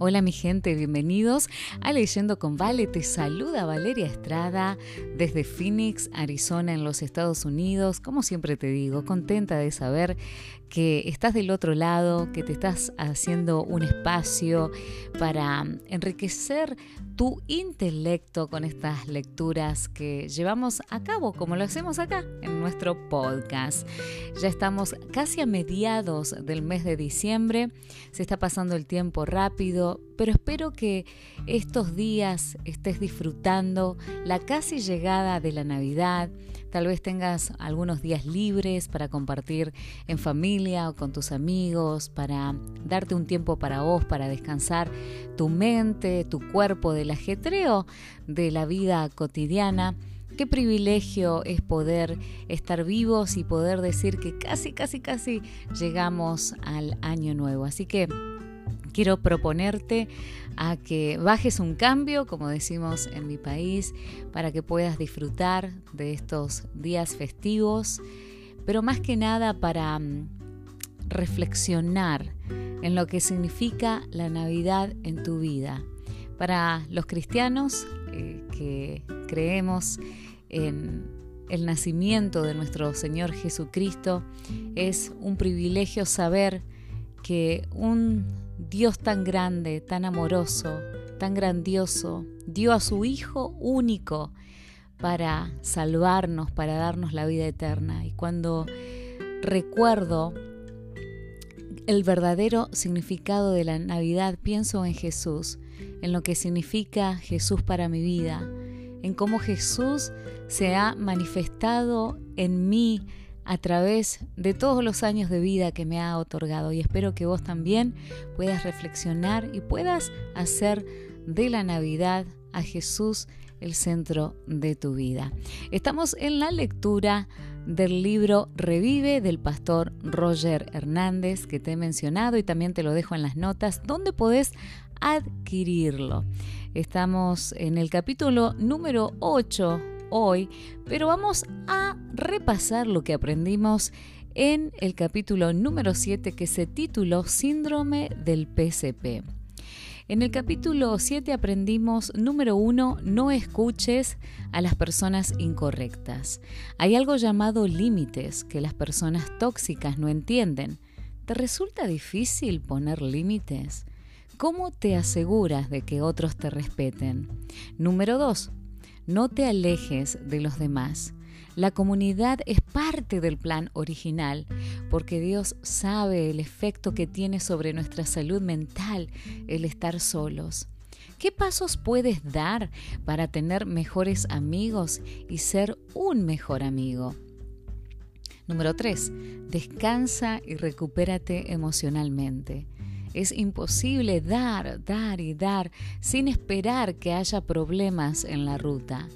Hola mi gente, bienvenidos a Leyendo con Vale. Te saluda Valeria Estrada desde Phoenix, Arizona, en los Estados Unidos. Como siempre te digo, contenta de saber que estás del otro lado, que te estás haciendo un espacio para enriquecer tu intelecto con estas lecturas que llevamos a cabo, como lo hacemos acá en nuestro podcast. Ya estamos casi a mediados del mes de diciembre, se está pasando el tiempo rápido, pero espero que estos días estés disfrutando la casi llegada de la Navidad, Tal vez tengas algunos días libres para compartir en familia o con tus amigos, para darte un tiempo para vos, para descansar tu mente, tu cuerpo del ajetreo de la vida cotidiana. Qué privilegio es poder estar vivos y poder decir que casi, casi, casi llegamos al año nuevo. Así que quiero proponerte a que bajes un cambio, como decimos en mi país, para que puedas disfrutar de estos días festivos, pero más que nada para mm, reflexionar en lo que significa la Navidad en tu vida. Para los cristianos eh, que creemos en el nacimiento de nuestro Señor Jesucristo, es un privilegio saber que un Dios tan grande, tan amoroso, tan grandioso, dio a su Hijo único para salvarnos, para darnos la vida eterna. Y cuando recuerdo el verdadero significado de la Navidad, pienso en Jesús, en lo que significa Jesús para mi vida, en cómo Jesús se ha manifestado en mí a través de todos los años de vida que me ha otorgado y espero que vos también puedas reflexionar y puedas hacer de la Navidad a Jesús el centro de tu vida. Estamos en la lectura del libro Revive del pastor Roger Hernández que te he mencionado y también te lo dejo en las notas donde podés adquirirlo. Estamos en el capítulo número 8 hoy, pero vamos a repasar lo que aprendimos en el capítulo número 7 que se tituló Síndrome del PCP. En el capítulo 7 aprendimos, número 1, no escuches a las personas incorrectas. Hay algo llamado límites que las personas tóxicas no entienden. ¿Te resulta difícil poner límites? ¿Cómo te aseguras de que otros te respeten? Número 2. No te alejes de los demás. La comunidad es parte del plan original porque Dios sabe el efecto que tiene sobre nuestra salud mental el estar solos. ¿Qué pasos puedes dar para tener mejores amigos y ser un mejor amigo? Número 3. Descansa y recupérate emocionalmente. Es imposible dar, dar y dar sin esperar que haya problemas en la ruta.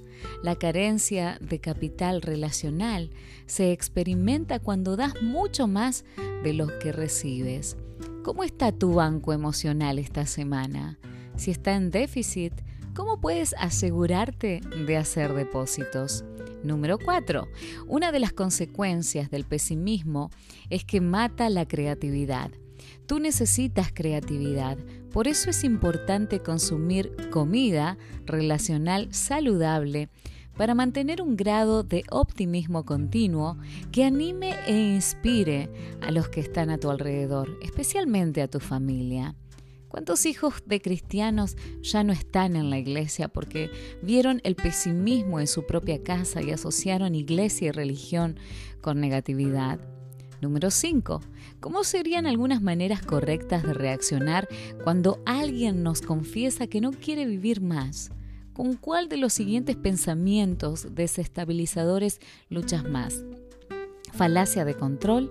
La carencia de capital relacional se experimenta cuando das mucho más de lo que recibes. ¿Cómo está tu banco emocional esta semana? Si está en déficit, ¿cómo puedes asegurarte de hacer depósitos? Número 4. Una de las consecuencias del pesimismo es que mata la creatividad. Tú necesitas creatividad, por eso es importante consumir comida relacional saludable para mantener un grado de optimismo continuo que anime e inspire a los que están a tu alrededor, especialmente a tu familia. ¿Cuántos hijos de cristianos ya no están en la iglesia porque vieron el pesimismo en su propia casa y asociaron iglesia y religión con negatividad? Número 5. ¿Cómo serían algunas maneras correctas de reaccionar cuando alguien nos confiesa que no quiere vivir más? ¿Con cuál de los siguientes pensamientos desestabilizadores luchas más? Falacia de control,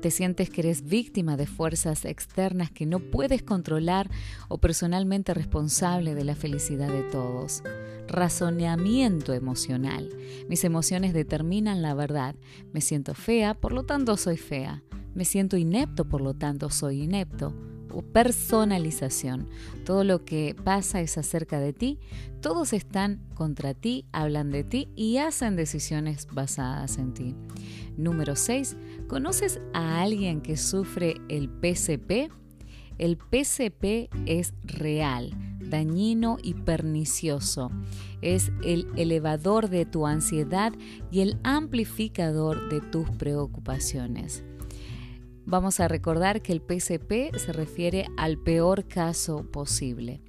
te sientes que eres víctima de fuerzas externas que no puedes controlar o personalmente responsable de la felicidad de todos. Razonamiento emocional. Mis emociones determinan la verdad. Me siento fea, por lo tanto soy fea. Me siento inepto, por lo tanto soy inepto. O personalización. Todo lo que pasa es acerca de ti. Todos están contra ti, hablan de ti y hacen decisiones basadas en ti. Número 6. ¿Conoces a alguien que sufre el PCP? El PCP es real, dañino y pernicioso. Es el elevador de tu ansiedad y el amplificador de tus preocupaciones. Vamos a recordar que el PCP se refiere al peor caso posible.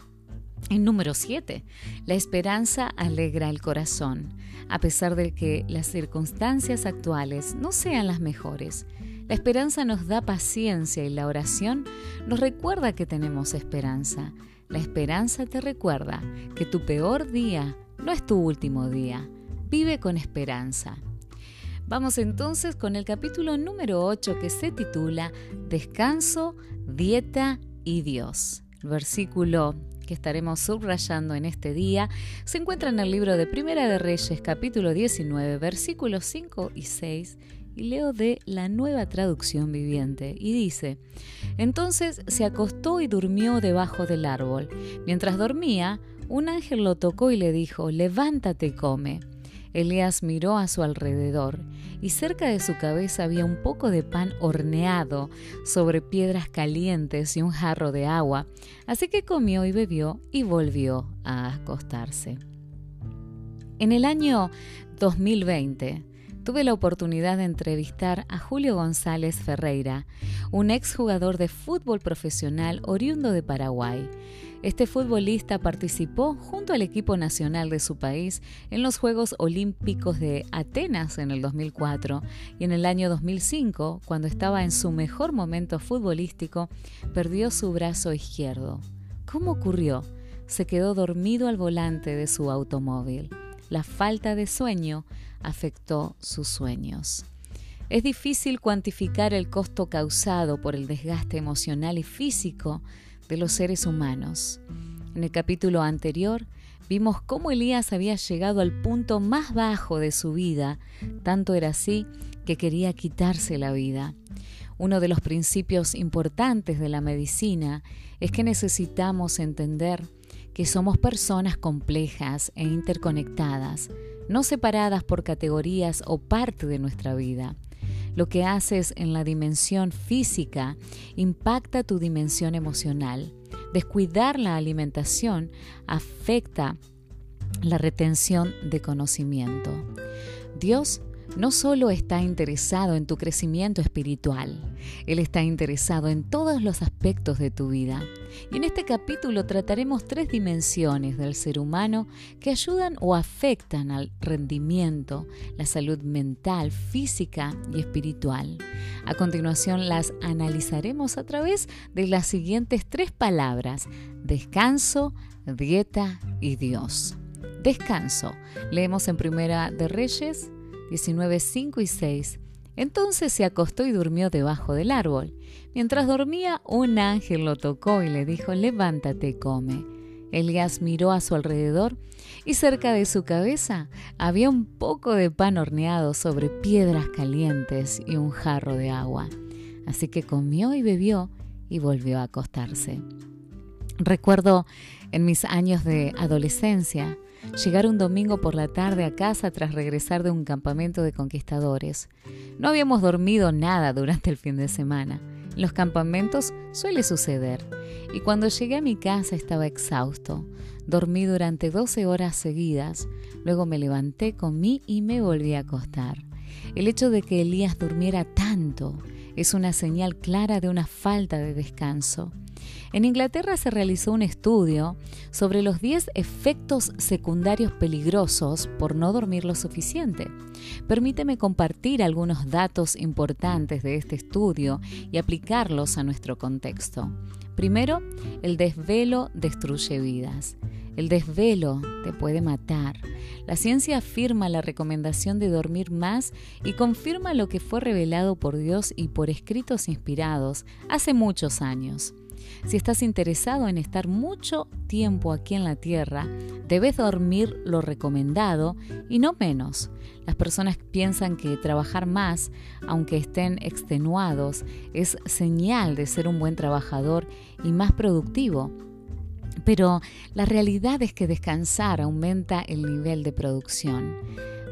En número 7, la esperanza alegra el corazón, a pesar de que las circunstancias actuales no sean las mejores. La esperanza nos da paciencia y la oración nos recuerda que tenemos esperanza. La esperanza te recuerda que tu peor día no es tu último día. Vive con esperanza. Vamos entonces con el capítulo número 8 que se titula Descanso, Dieta y Dios. versículo que estaremos subrayando en este día se encuentra en el libro de Primera de Reyes, capítulo 19, versículos 5 y 6, y leo de la nueva traducción viviente, y dice, Entonces se acostó y durmió debajo del árbol. Mientras dormía, un ángel lo tocó y le dijo, Levántate y come. Elías miró a su alrededor y cerca de su cabeza había un poco de pan horneado sobre piedras calientes y un jarro de agua, así que comió y bebió y volvió a acostarse. En el año 2020, tuve la oportunidad de entrevistar a Julio González Ferreira, un exjugador de fútbol profesional oriundo de Paraguay. Este futbolista participó junto al equipo nacional de su país en los Juegos Olímpicos de Atenas en el 2004 y en el año 2005, cuando estaba en su mejor momento futbolístico, perdió su brazo izquierdo. ¿Cómo ocurrió? Se quedó dormido al volante de su automóvil. La falta de sueño afectó sus sueños. Es difícil cuantificar el costo causado por el desgaste emocional y físico de los seres humanos. En el capítulo anterior vimos cómo Elías había llegado al punto más bajo de su vida, tanto era así que quería quitarse la vida. Uno de los principios importantes de la medicina es que necesitamos entender que somos personas complejas e interconectadas, no separadas por categorías o parte de nuestra vida. Lo que haces en la dimensión física impacta tu dimensión emocional. Descuidar la alimentación afecta la retención de conocimiento. Dios no solo está interesado en tu crecimiento espiritual, Él está interesado en todos los aspectos de tu vida. Y en este capítulo trataremos tres dimensiones del ser humano que ayudan o afectan al rendimiento, la salud mental, física y espiritual. A continuación las analizaremos a través de las siguientes tres palabras, descanso, dieta y Dios. Descanso. Leemos en Primera de Reyes 19, 5 y 6. Entonces se acostó y durmió debajo del árbol. Mientras dormía, un ángel lo tocó y le dijo, levántate come. Elías miró a su alrededor y cerca de su cabeza había un poco de pan horneado sobre piedras calientes y un jarro de agua. Así que comió y bebió y volvió a acostarse. Recuerdo en mis años de adolescencia llegar un domingo por la tarde a casa tras regresar de un campamento de conquistadores. No habíamos dormido nada durante el fin de semana. En los campamentos suele suceder. Y cuando llegué a mi casa estaba exhausto. Dormí durante 12 horas seguidas. Luego me levanté, comí y me volví a acostar. El hecho de que Elías durmiera tanto es una señal clara de una falta de descanso. En Inglaterra se realizó un estudio sobre los 10 efectos secundarios peligrosos por no dormir lo suficiente. Permíteme compartir algunos datos importantes de este estudio y aplicarlos a nuestro contexto. Primero, el desvelo destruye vidas. El desvelo te puede matar. La ciencia afirma la recomendación de dormir más y confirma lo que fue revelado por Dios y por escritos inspirados hace muchos años. Si estás interesado en estar mucho tiempo aquí en la Tierra, debes dormir lo recomendado y no menos. Las personas piensan que trabajar más, aunque estén extenuados, es señal de ser un buen trabajador y más productivo. Pero la realidad es que descansar aumenta el nivel de producción.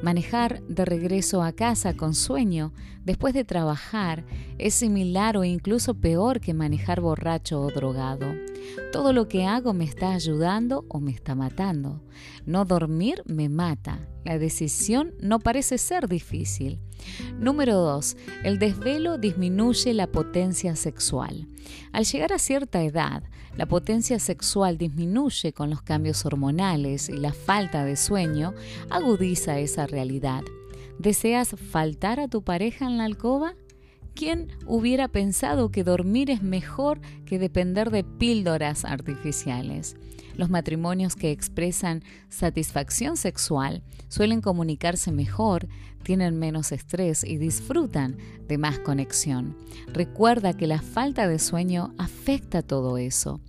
Manejar de regreso a casa con sueño después de trabajar es similar o incluso peor que manejar borracho o drogado. Todo lo que hago me está ayudando o me está matando. No dormir me mata. La decisión no parece ser difícil. Número 2. El desvelo disminuye la potencia sexual. Al llegar a cierta edad, la potencia sexual disminuye con los cambios hormonales y la falta de sueño agudiza esa realidad. ¿Deseas faltar a tu pareja en la alcoba? ¿Quién hubiera pensado que dormir es mejor que depender de píldoras artificiales? Los matrimonios que expresan satisfacción sexual suelen comunicarse mejor, tienen menos estrés y disfrutan de más conexión. Recuerda que la falta de sueño afecta todo eso.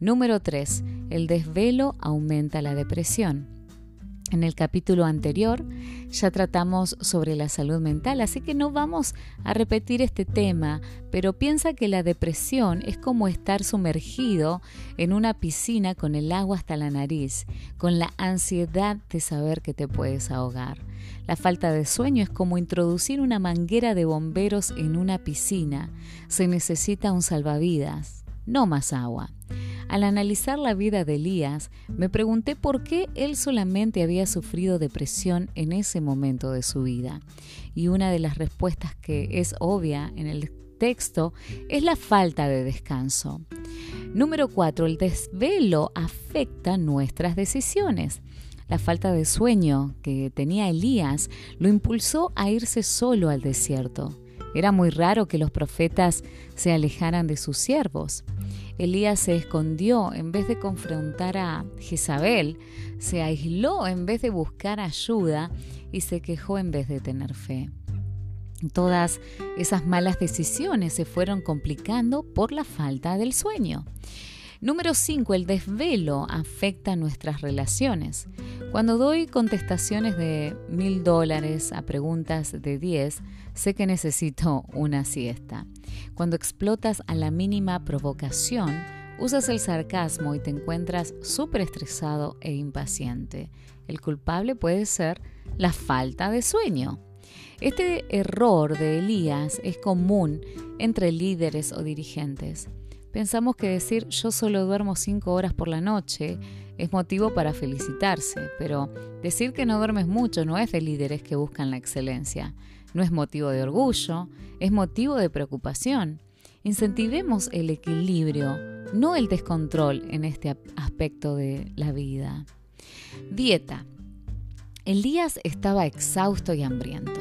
Número 3. El desvelo aumenta la depresión. En el capítulo anterior ya tratamos sobre la salud mental, así que no vamos a repetir este tema, pero piensa que la depresión es como estar sumergido en una piscina con el agua hasta la nariz, con la ansiedad de saber que te puedes ahogar. La falta de sueño es como introducir una manguera de bomberos en una piscina. Se necesita un salvavidas, no más agua. Al analizar la vida de Elías, me pregunté por qué él solamente había sufrido depresión en ese momento de su vida. Y una de las respuestas que es obvia en el texto es la falta de descanso. Número 4. El desvelo afecta nuestras decisiones. La falta de sueño que tenía Elías lo impulsó a irse solo al desierto. Era muy raro que los profetas se alejaran de sus siervos. Elías se escondió en vez de confrontar a Jezabel, se aisló en vez de buscar ayuda y se quejó en vez de tener fe. Todas esas malas decisiones se fueron complicando por la falta del sueño. Número 5. El desvelo afecta nuestras relaciones. Cuando doy contestaciones de mil dólares a preguntas de 10, sé que necesito una siesta. Cuando explotas a la mínima provocación, usas el sarcasmo y te encuentras súper estresado e impaciente. El culpable puede ser la falta de sueño. Este error de Elías es común entre líderes o dirigentes. Pensamos que decir yo solo duermo cinco horas por la noche es motivo para felicitarse, pero decir que no duermes mucho no es de líderes que buscan la excelencia, no es motivo de orgullo, es motivo de preocupación. Incentivemos el equilibrio, no el descontrol en este aspecto de la vida. Dieta. Elías estaba exhausto y hambriento.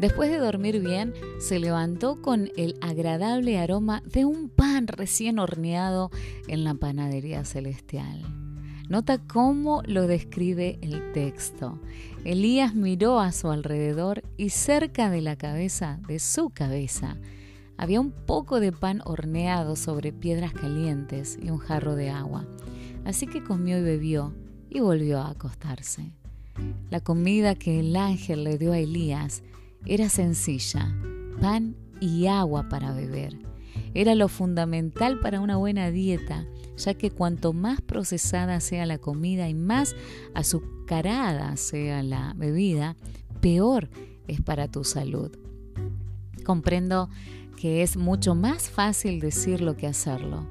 Después de dormir bien, se levantó con el agradable aroma de un pan recién horneado en la panadería celestial. Nota cómo lo describe el texto. Elías miró a su alrededor y cerca de la cabeza, de su cabeza, había un poco de pan horneado sobre piedras calientes y un jarro de agua. Así que comió y bebió y volvió a acostarse. La comida que el ángel le dio a Elías era sencilla, pan y agua para beber. Era lo fundamental para una buena dieta, ya que cuanto más procesada sea la comida y más azucarada sea la bebida, peor es para tu salud. Comprendo que es mucho más fácil decirlo que hacerlo.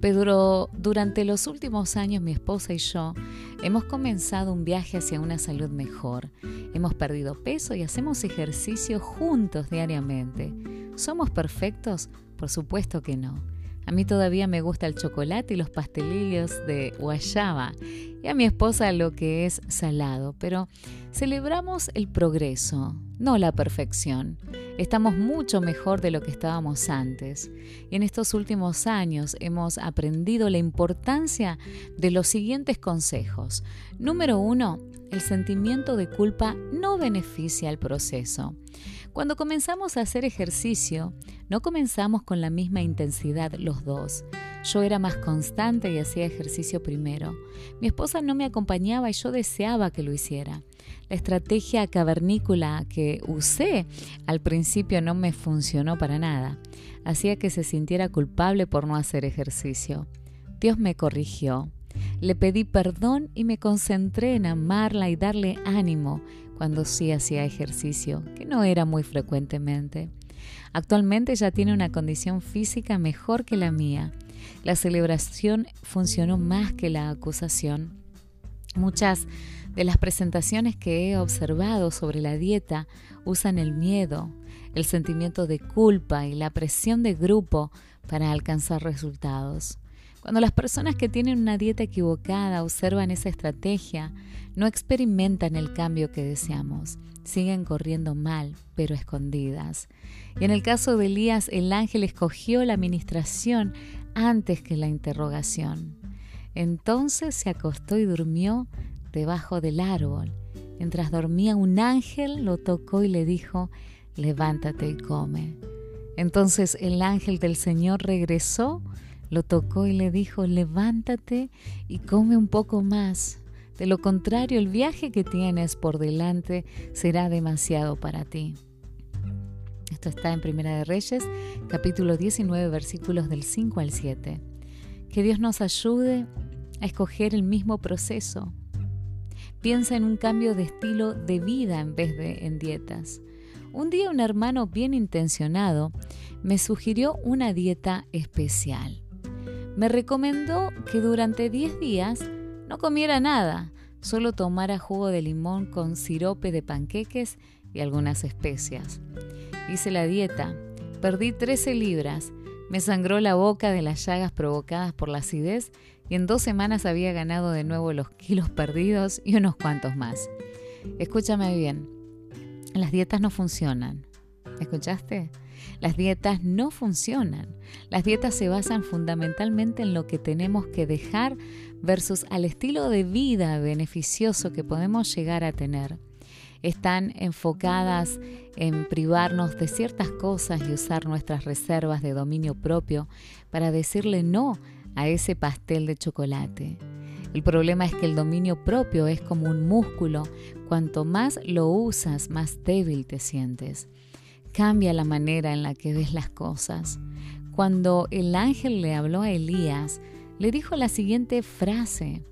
Pero durante los últimos años mi esposa y yo hemos comenzado un viaje hacia una salud mejor. Hemos perdido peso y hacemos ejercicio juntos diariamente. ¿Somos perfectos? Por supuesto que no. A mí todavía me gusta el chocolate y los pastelillos de guayaba y a mi esposa lo que es salado, pero celebramos el progreso, no la perfección. Estamos mucho mejor de lo que estábamos antes. Y en estos últimos años hemos aprendido la importancia de los siguientes consejos. Número uno, el sentimiento de culpa no beneficia el proceso. Cuando comenzamos a hacer ejercicio, no comenzamos con la misma intensidad los dos. Yo era más constante y hacía ejercicio primero. Mi esposa no me acompañaba y yo deseaba que lo hiciera. La estrategia cavernícola que usé al principio no me funcionó para nada. Hacía que se sintiera culpable por no hacer ejercicio. Dios me corrigió. Le pedí perdón y me concentré en amarla y darle ánimo cuando sí hacía ejercicio, que no era muy frecuentemente. Actualmente ella tiene una condición física mejor que la mía. La celebración funcionó más que la acusación. Muchas de las presentaciones que he observado sobre la dieta usan el miedo, el sentimiento de culpa y la presión de grupo para alcanzar resultados. Cuando las personas que tienen una dieta equivocada observan esa estrategia, no experimentan el cambio que deseamos, siguen corriendo mal, pero escondidas. Y en el caso de Elías, el ángel escogió la administración antes que la interrogación. Entonces se acostó y durmió debajo del árbol. Mientras dormía un ángel lo tocó y le dijo, levántate y come. Entonces el ángel del Señor regresó, lo tocó y le dijo, levántate y come un poco más. De lo contrario, el viaje que tienes por delante será demasiado para ti. Esto está en Primera de Reyes, capítulo 19, versículos del 5 al 7. Que Dios nos ayude a escoger el mismo proceso. Piensa en un cambio de estilo de vida en vez de en dietas. Un día un hermano bien intencionado me sugirió una dieta especial. Me recomendó que durante 10 días no comiera nada, solo tomara jugo de limón con sirope de panqueques y algunas especias. Hice la dieta, perdí 13 libras, me sangró la boca de las llagas provocadas por la acidez y en dos semanas había ganado de nuevo los kilos perdidos y unos cuantos más. Escúchame bien, las dietas no funcionan. ¿Escuchaste? Las dietas no funcionan. Las dietas se basan fundamentalmente en lo que tenemos que dejar versus al estilo de vida beneficioso que podemos llegar a tener. Están enfocadas en privarnos de ciertas cosas y usar nuestras reservas de dominio propio para decirle no a ese pastel de chocolate. El problema es que el dominio propio es como un músculo. Cuanto más lo usas, más débil te sientes. Cambia la manera en la que ves las cosas. Cuando el ángel le habló a Elías, le dijo la siguiente frase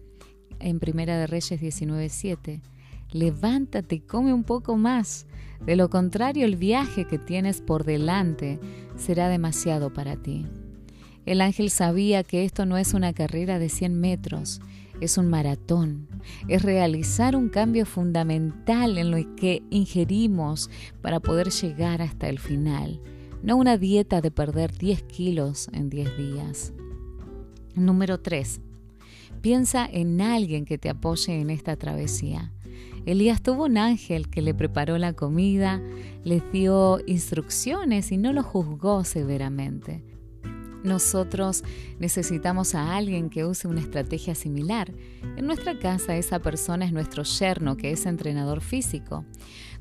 en Primera de Reyes 19:7. Levántate y come un poco más. De lo contrario, el viaje que tienes por delante será demasiado para ti. El ángel sabía que esto no es una carrera de 100 metros, es un maratón, es realizar un cambio fundamental en lo que ingerimos para poder llegar hasta el final, no una dieta de perder 10 kilos en 10 días. Número 3. Piensa en alguien que te apoye en esta travesía. Elías tuvo un ángel que le preparó la comida, le dio instrucciones y no lo juzgó severamente. Nosotros necesitamos a alguien que use una estrategia similar. En nuestra casa esa persona es nuestro yerno, que es entrenador físico.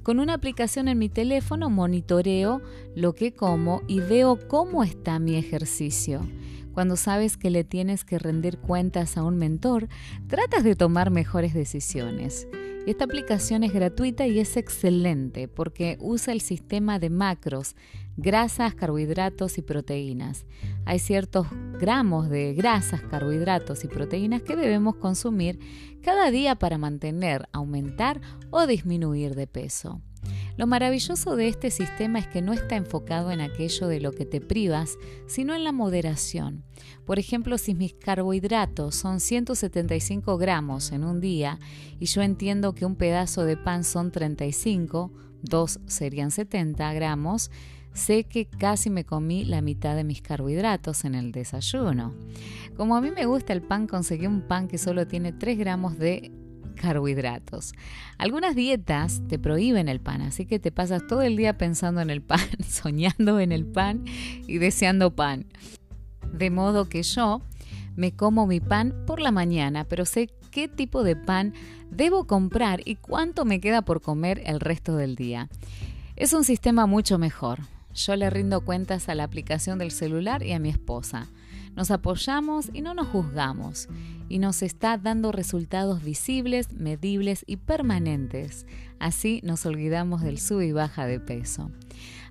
Con una aplicación en mi teléfono monitoreo lo que como y veo cómo está mi ejercicio. Cuando sabes que le tienes que rendir cuentas a un mentor, tratas de tomar mejores decisiones. Esta aplicación es gratuita y es excelente porque usa el sistema de macros, grasas, carbohidratos y proteínas. Hay ciertos gramos de grasas, carbohidratos y proteínas que debemos consumir cada día para mantener, aumentar o disminuir de peso. Lo maravilloso de este sistema es que no está enfocado en aquello de lo que te privas, sino en la moderación. Por ejemplo, si mis carbohidratos son 175 gramos en un día y yo entiendo que un pedazo de pan son 35, dos serían 70 gramos, sé que casi me comí la mitad de mis carbohidratos en el desayuno. Como a mí me gusta el pan, conseguí un pan que solo tiene 3 gramos de carbohidratos. Algunas dietas te prohíben el pan, así que te pasas todo el día pensando en el pan, soñando en el pan y deseando pan. De modo que yo me como mi pan por la mañana, pero sé qué tipo de pan debo comprar y cuánto me queda por comer el resto del día. Es un sistema mucho mejor. Yo le rindo cuentas a la aplicación del celular y a mi esposa. Nos apoyamos y no nos juzgamos. Y nos está dando resultados visibles, medibles y permanentes. Así nos olvidamos del sub y baja de peso.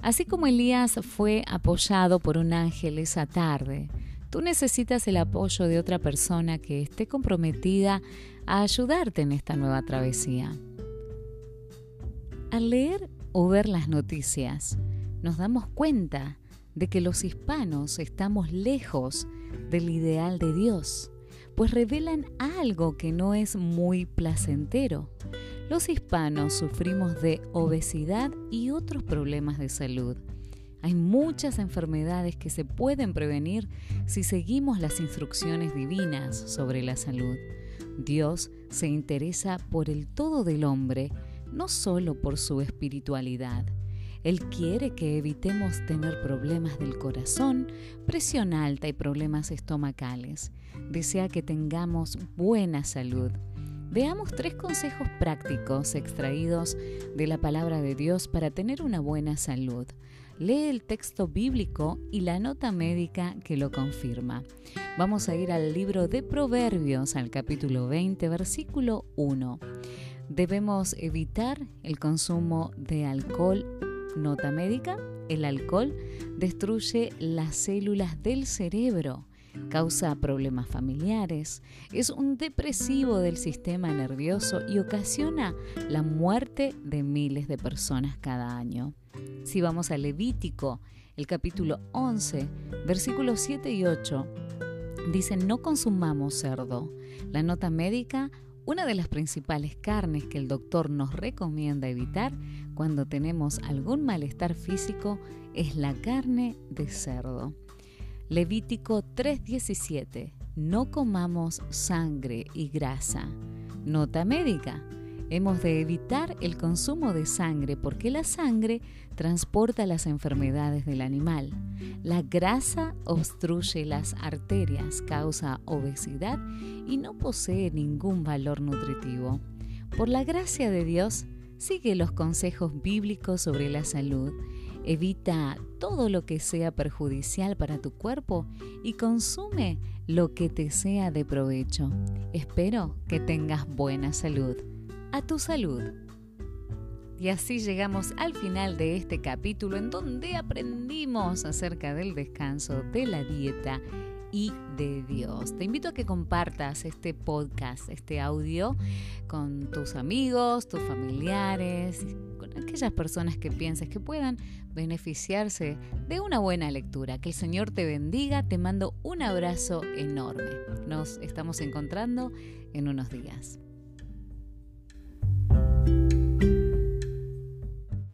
Así como Elías fue apoyado por un ángel esa tarde, Tú necesitas el apoyo de otra persona que esté comprometida a ayudarte en esta nueva travesía. Al leer o ver las noticias, nos damos cuenta de que los hispanos estamos lejos del ideal de Dios, pues revelan algo que no es muy placentero. Los hispanos sufrimos de obesidad y otros problemas de salud. Hay muchas enfermedades que se pueden prevenir si seguimos las instrucciones divinas sobre la salud. Dios se interesa por el todo del hombre, no solo por su espiritualidad. Él quiere que evitemos tener problemas del corazón, presión alta y problemas estomacales. Desea que tengamos buena salud. Veamos tres consejos prácticos extraídos de la palabra de Dios para tener una buena salud. Lee el texto bíblico y la nota médica que lo confirma. Vamos a ir al libro de Proverbios, al capítulo 20, versículo 1. Debemos evitar el consumo de alcohol Nota médica, el alcohol destruye las células del cerebro, causa problemas familiares, es un depresivo del sistema nervioso y ocasiona la muerte de miles de personas cada año. Si vamos a Levítico, el capítulo 11, versículos 7 y 8, dicen no consumamos cerdo. La nota médica una de las principales carnes que el doctor nos recomienda evitar cuando tenemos algún malestar físico es la carne de cerdo. Levítico 3:17. No comamos sangre y grasa. Nota médica. Hemos de evitar el consumo de sangre porque la sangre transporta las enfermedades del animal. La grasa obstruye las arterias, causa obesidad y no posee ningún valor nutritivo. Por la gracia de Dios, sigue los consejos bíblicos sobre la salud, evita todo lo que sea perjudicial para tu cuerpo y consume lo que te sea de provecho. Espero que tengas buena salud a tu salud. Y así llegamos al final de este capítulo en donde aprendimos acerca del descanso, de la dieta y de Dios. Te invito a que compartas este podcast, este audio con tus amigos, tus familiares, con aquellas personas que pienses que puedan beneficiarse de una buena lectura. Que el Señor te bendiga, te mando un abrazo enorme. Nos estamos encontrando en unos días.